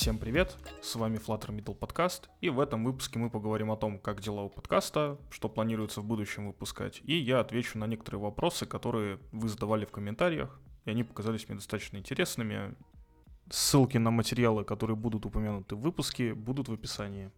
Всем привет, с вами Flutter Middle Podcast, и в этом выпуске мы поговорим о том, как дела у подкаста, что планируется в будущем выпускать, и я отвечу на некоторые вопросы, которые вы задавали в комментариях, и они показались мне достаточно интересными. Ссылки на материалы, которые будут упомянуты в выпуске, будут в описании.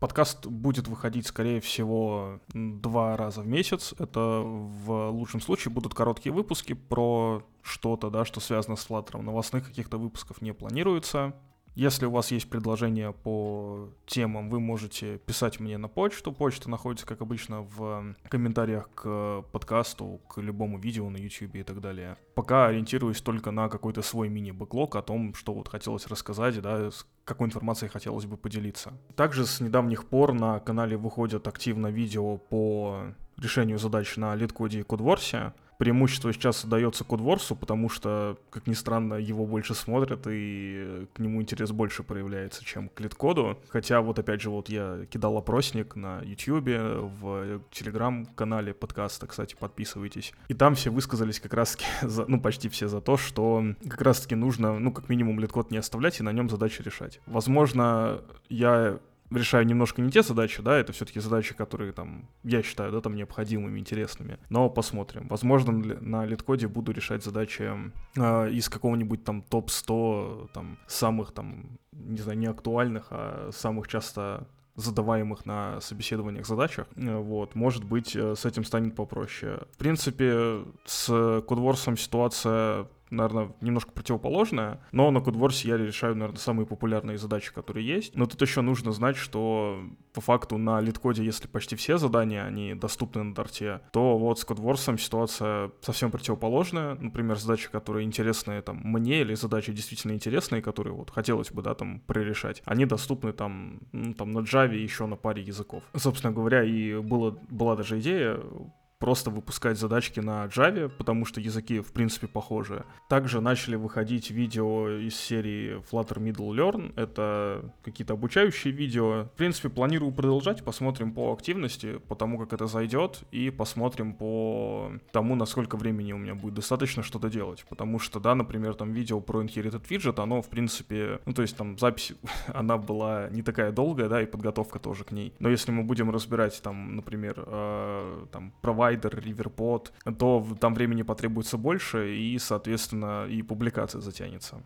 Подкаст будет выходить, скорее всего, два раза в месяц. Это в лучшем случае будут короткие выпуски про что-то, да, что связано с Flutter. Новостных каких-то выпусков не планируется. Если у вас есть предложения по темам, вы можете писать мне на почту. Почта находится, как обычно, в комментариях к подкасту, к любому видео на YouTube и так далее. Пока ориентируюсь только на какой-то свой мини-бэклог о том, что вот хотелось рассказать, да, с какой информацией хотелось бы поделиться. Также с недавних пор на канале выходят активно видео по решению задач на литкоде и кодворсе преимущество сейчас дается Кодворсу, потому что, как ни странно, его больше смотрят и к нему интерес больше проявляется, чем к литкоду. Хотя вот опять же вот я кидал опросник на YouTube, в телеграм-канале подкаста, кстати, подписывайтесь. И там все высказались как раз-таки, за, ну почти все за то, что как раз-таки нужно, ну как минимум литкод не оставлять и на нем задачи решать. Возможно, я решаю немножко не те задачи, да, это все-таки задачи, которые там, я считаю, да, там необходимыми, интересными. Но посмотрим. Возможно, на литкоде буду решать задачи э, из какого-нибудь там топ-100, там, самых там, не знаю, не актуальных, а самых часто задаваемых на собеседованиях задачах. Вот, может быть, э, с этим станет попроще. В принципе, с кодворсом ситуация наверное, немножко противоположная, но на Codewars я решаю, наверное, самые популярные задачи, которые есть. Но тут еще нужно знать, что по факту на литкоде, если почти все задания, они доступны на дарте, то вот с Codewars ситуация совсем противоположная. Например, задачи, которые интересны там мне, или задачи действительно интересные, которые вот хотелось бы, да, там прорешать, они доступны там, ну, там на Java и еще на паре языков. Собственно говоря, и было, была даже идея просто выпускать задачки на Java, потому что языки, в принципе, похожи. Также начали выходить видео из серии Flutter Middle Learn. Это какие-то обучающие видео. В принципе, планирую продолжать. Посмотрим по активности, по тому, как это зайдет, и посмотрим по тому, насколько времени у меня будет достаточно что-то делать. Потому что, да, например, там видео про Inherited Widget, оно, в принципе, ну, то есть там запись, она была не такая долгая, да, и подготовка тоже к ней. Но если мы будем разбирать там, например, э, там, права Rider, Riverpod, то там времени потребуется больше, и, соответственно, и публикация затянется.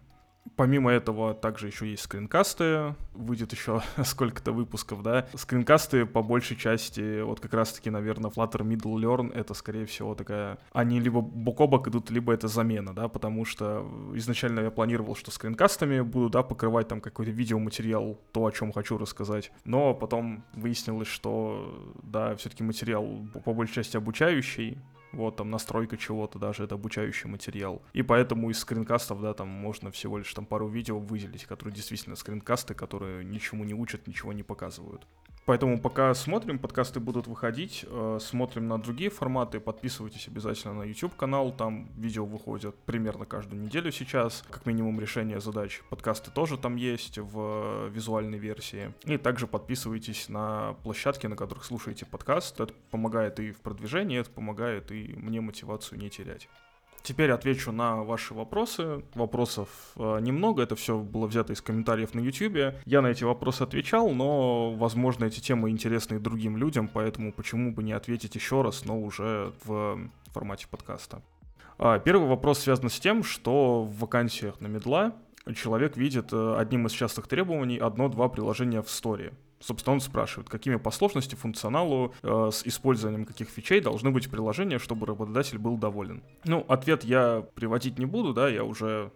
Помимо этого, также еще есть скринкасты, выйдет еще сколько-то выпусков, да. Скринкасты по большей части, вот как раз-таки, наверное, Flutter Middle Learn, это, скорее всего, такая... Они либо бок о бок идут, либо это замена, да, потому что изначально я планировал, что скринкастами буду, да, покрывать там какой-то видеоматериал, то, о чем хочу рассказать. Но потом выяснилось, что, да, все-таки материал по большей части обучающий, вот там настройка чего-то даже, это обучающий материал. И поэтому из скринкастов, да, там можно всего лишь там пару видео выделить, которые действительно скринкасты, которые ничему не учат, ничего не показывают. Поэтому пока смотрим, подкасты будут выходить, э, смотрим на другие форматы, подписывайтесь обязательно на YouTube канал, там видео выходят примерно каждую неделю сейчас, как минимум решение задач. Подкасты тоже там есть в визуальной версии. И также подписывайтесь на площадки, на которых слушаете подкаст. Это помогает и в продвижении, это помогает и мне мотивацию не терять. Теперь отвечу на ваши вопросы. Вопросов э, немного, это все было взято из комментариев на YouTube. Я на эти вопросы отвечал, но, возможно, эти темы интересны и другим людям, поэтому почему бы не ответить еще раз, но уже в формате подкаста. А, первый вопрос связан с тем, что в вакансиях на медла человек видит э, одним из частых требований одно-два приложения в сторе. Собственно, он спрашивает, какими по сложности, функционалу, э, с использованием каких фичей должны быть приложения, чтобы работодатель был доволен. Ну, ответ я приводить не буду, да, я уже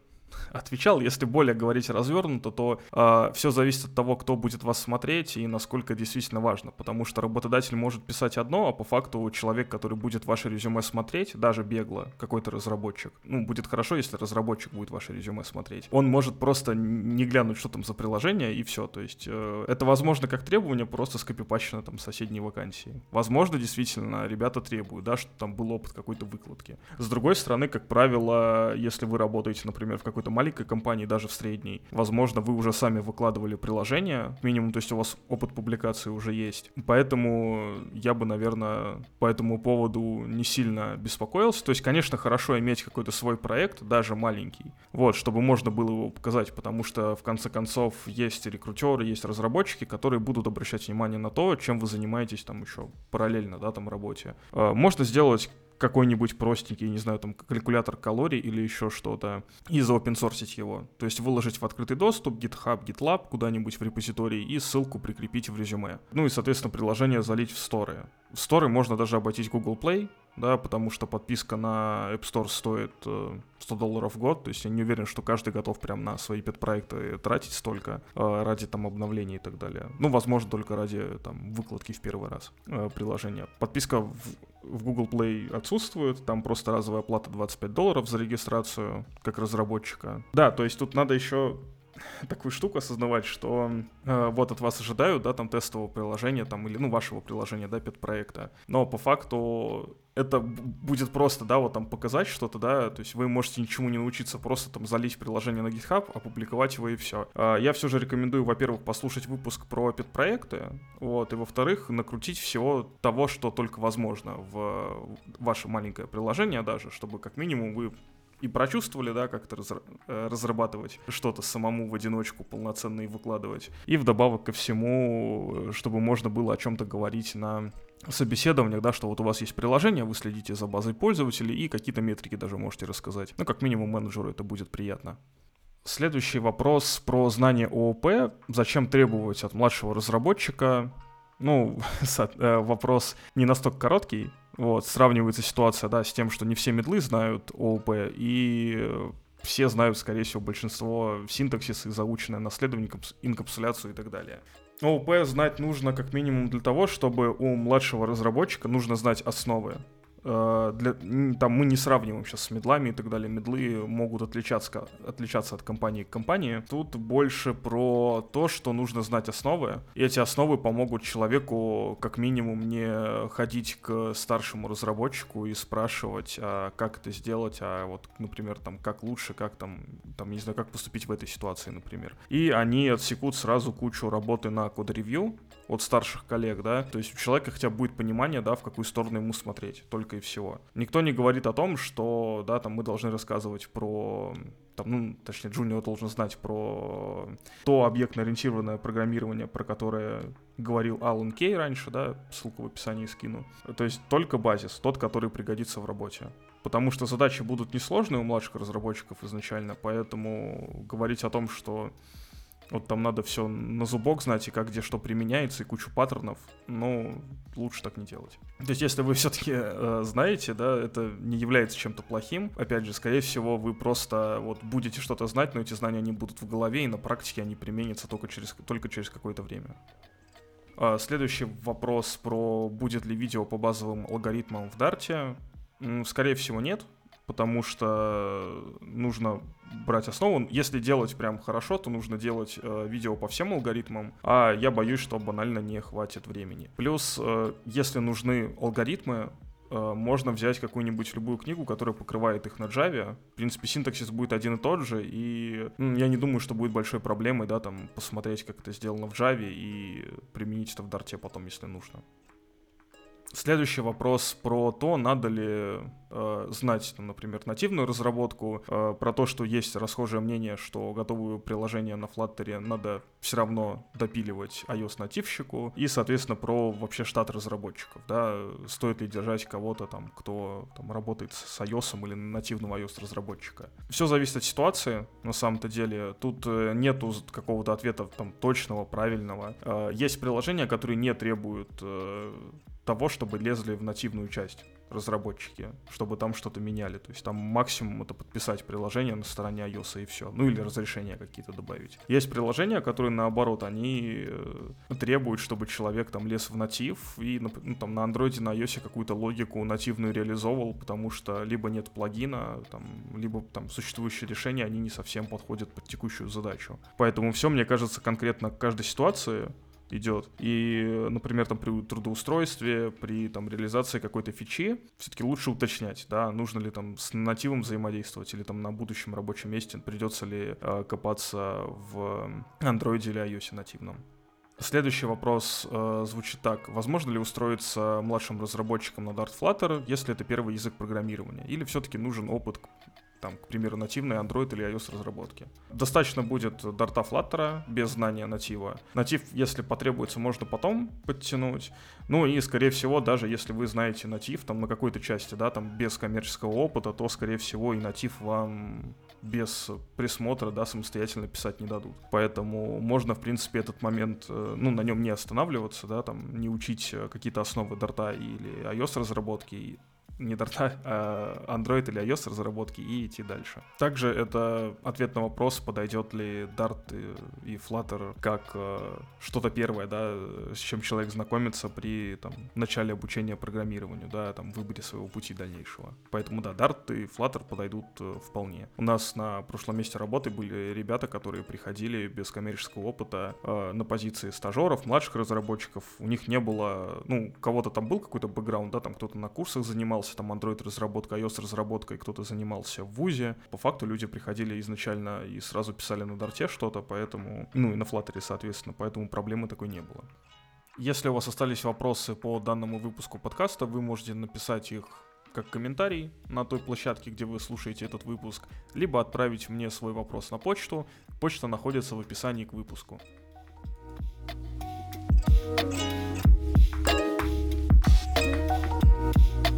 отвечал. Если более говорить развернуто, то э, все зависит от того, кто будет вас смотреть и насколько действительно важно. Потому что работодатель может писать одно, а по факту человек, который будет ваше резюме смотреть, даже бегло, какой-то разработчик, ну, будет хорошо, если разработчик будет ваше резюме смотреть. Он может просто не глянуть, что там за приложение, и все. То есть э, это возможно как требование, просто скопипачено там соседней вакансии. Возможно, действительно, ребята требуют, да, что там был опыт какой-то выкладки. С другой стороны, как правило, если вы работаете, например, в какой какой-то маленькой компании, даже в средней, возможно, вы уже сами выкладывали приложение, минимум, то есть у вас опыт публикации уже есть. Поэтому я бы, наверное, по этому поводу не сильно беспокоился. То есть, конечно, хорошо иметь какой-то свой проект, даже маленький, вот, чтобы можно было его показать, потому что, в конце концов, есть рекрутеры, есть разработчики, которые будут обращать внимание на то, чем вы занимаетесь там еще параллельно, да, там работе. А, можно сделать какой-нибудь простенький, не знаю, там, калькулятор калорий или еще что-то, и заопенсорсить его. То есть выложить в открытый доступ, GitHub, GitLab куда-нибудь в репозитории и ссылку прикрепить в резюме. Ну и, соответственно, приложение залить в сторы. В сторы можно даже обойтись Google Play, да, потому что подписка на App Store стоит 100 э, долларов в год, то есть я не уверен, что каждый готов прям на свои пет-проекты тратить столько э, ради там обновлений и так далее. Ну, возможно, только ради там выкладки в первый раз э, приложения. Подписка в, в Google Play отсутствует, там просто разовая плата 25 долларов за регистрацию как разработчика. Да, то есть тут надо еще такую штуку осознавать, что э, вот от вас ожидают, да, там тестового приложения, там, или, ну, вашего приложения, да, пет-проекта. Но по факту это будет просто, да, вот там показать что-то, да, то есть вы можете ничему не научиться, просто там залить приложение на GitHub, опубликовать его и все. А, я все же рекомендую, во-первых, послушать выпуск про пет-проекты, вот, и во-вторых, накрутить всего того, что только возможно в ваше маленькое приложение даже, чтобы как минимум вы и прочувствовали, да, как-то э, разрабатывать что-то самому в одиночку полноценно и выкладывать. И вдобавок ко всему, чтобы можно было о чем-то говорить на собеседованиях, да, что вот у вас есть приложение, вы следите за базой пользователей и какие-то метрики даже можете рассказать. Ну, как минимум менеджеру это будет приятно. Следующий вопрос про знание ООП. Зачем требовать от младшего разработчика? Ну, э, вопрос не настолько короткий, вот, сравнивается ситуация, да, с тем, что не все медлы знают ООП, и все знают, скорее всего, большинство синтаксисы, заученное наследование, инкапсуляцию и так далее. ООП знать нужно как минимум для того, чтобы у младшего разработчика нужно знать основы. Э, для, там мы не сравниваем сейчас с медлами и так далее. Медлы могут отличаться, отличаться от компании к компании. Тут больше про то, что нужно знать основы. И эти основы помогут человеку как минимум не ходить к старшему разработчику и спрашивать, а как это сделать, а вот, например, там, как лучше, как там, там, не знаю, как поступить в этой ситуации, например. И они отсекут сразу кучу работы на код-ревью, от старших коллег, да, то есть у человека хотя бы будет понимание, да, в какую сторону ему смотреть, только и всего. Никто не говорит о том, что, да, там мы должны рассказывать про там, ну, точнее, Джуниор должен знать про то объектно-ориентированное программирование, про которое говорил Алан Кей раньше, да, ссылку в описании скину. То есть только базис, тот, который пригодится в работе. Потому что задачи будут несложные у младших разработчиков изначально, поэтому говорить о том, что вот там надо все на зубок знать, и как где что применяется, и кучу паттернов. Ну, лучше так не делать. То есть, если вы все-таки э, знаете, да, это не является чем-то плохим. Опять же, скорее всего, вы просто вот будете что-то знать, но эти знания не будут в голове, и на практике они применятся только через, только через какое-то время. А, следующий вопрос про будет ли видео по базовым алгоритмам в Дарте. Скорее всего, нет потому что нужно брать основу. Если делать прям хорошо, то нужно делать э, видео по всем алгоритмам, а я боюсь, что банально не хватит времени. Плюс, э, если нужны алгоритмы, э, можно взять какую-нибудь любую книгу, которая покрывает их на Java. В принципе, синтаксис будет один и тот же, и ну, я не думаю, что будет большой проблемой, да, там, посмотреть, как это сделано в Java и применить это в Dart потом, если нужно. Следующий вопрос про то, надо ли э, знать, там, например, нативную разработку, э, про то, что есть расхожее мнение, что готовые приложения на Flutter надо все равно допиливать iOS-нативщику, и, соответственно, про вообще штат разработчиков, да, стоит ли держать кого-то там, кто там работает с iOS или нативного iOS-разработчика. Все зависит от ситуации, на самом-то деле. Тут э, нету какого-то ответа там точного, правильного. Э, есть приложения, которые не требуют э, того, чтобы лезли в нативную часть разработчики, чтобы там что-то меняли. То есть там максимум это подписать приложение на стороне iOS и все. Ну или разрешения какие-то добавить. Есть приложения, которые наоборот, они э, требуют, чтобы человек там лез в натив и ну, там на андроиде, на iOS какую-то логику нативную реализовывал, потому что либо нет плагина, там, либо там существующие решения, они не совсем подходят под текущую задачу. Поэтому все, мне кажется, конкретно к каждой ситуации идет. И, например, там при трудоустройстве, при там реализации какой-то фичи, все-таки лучше уточнять, да, нужно ли там с нативом взаимодействовать или там на будущем рабочем месте придется ли э, копаться в Android или iOS нативном. Следующий вопрос э, звучит так. Возможно ли устроиться младшим разработчиком на Dart Flutter, если это первый язык программирования? Или все-таки нужен опыт там, к примеру, нативной Android или iOS разработки. Достаточно будет дарта Flutter без знания натива. Натив, если потребуется, можно потом подтянуть. Ну и, скорее всего, даже если вы знаете натив там на какой-то части, да, там без коммерческого опыта, то, скорее всего, и натив вам без присмотра, да, самостоятельно писать не дадут. Поэтому можно, в принципе, этот момент, э, ну, на нем не останавливаться, да, там, не учить э, какие-то основы дарта или iOS разработки, не Dart, а Android или iOS разработки и идти дальше. Также это ответ на вопрос, подойдет ли Dart и, Flutter как э, что-то первое, да, с чем человек знакомится при там, начале обучения программированию, да, там, выборе своего пути дальнейшего. Поэтому, да, Dart и Flutter подойдут э, вполне. У нас на прошлом месте работы были ребята, которые приходили без коммерческого опыта э, на позиции стажеров, младших разработчиков. У них не было, ну, кого-то там был какой-то бэкграунд, да, там кто-то на курсах занимался, занимался там Android разработкой, iOS разработкой, кто-то занимался в ВУЗе. По факту люди приходили изначально и сразу писали на Дарте что-то, поэтому, ну и на Flutter, соответственно, поэтому проблемы такой не было. Если у вас остались вопросы по данному выпуску подкаста, вы можете написать их как комментарий на той площадке, где вы слушаете этот выпуск, либо отправить мне свой вопрос на почту. Почта находится в описании к выпуску. thank you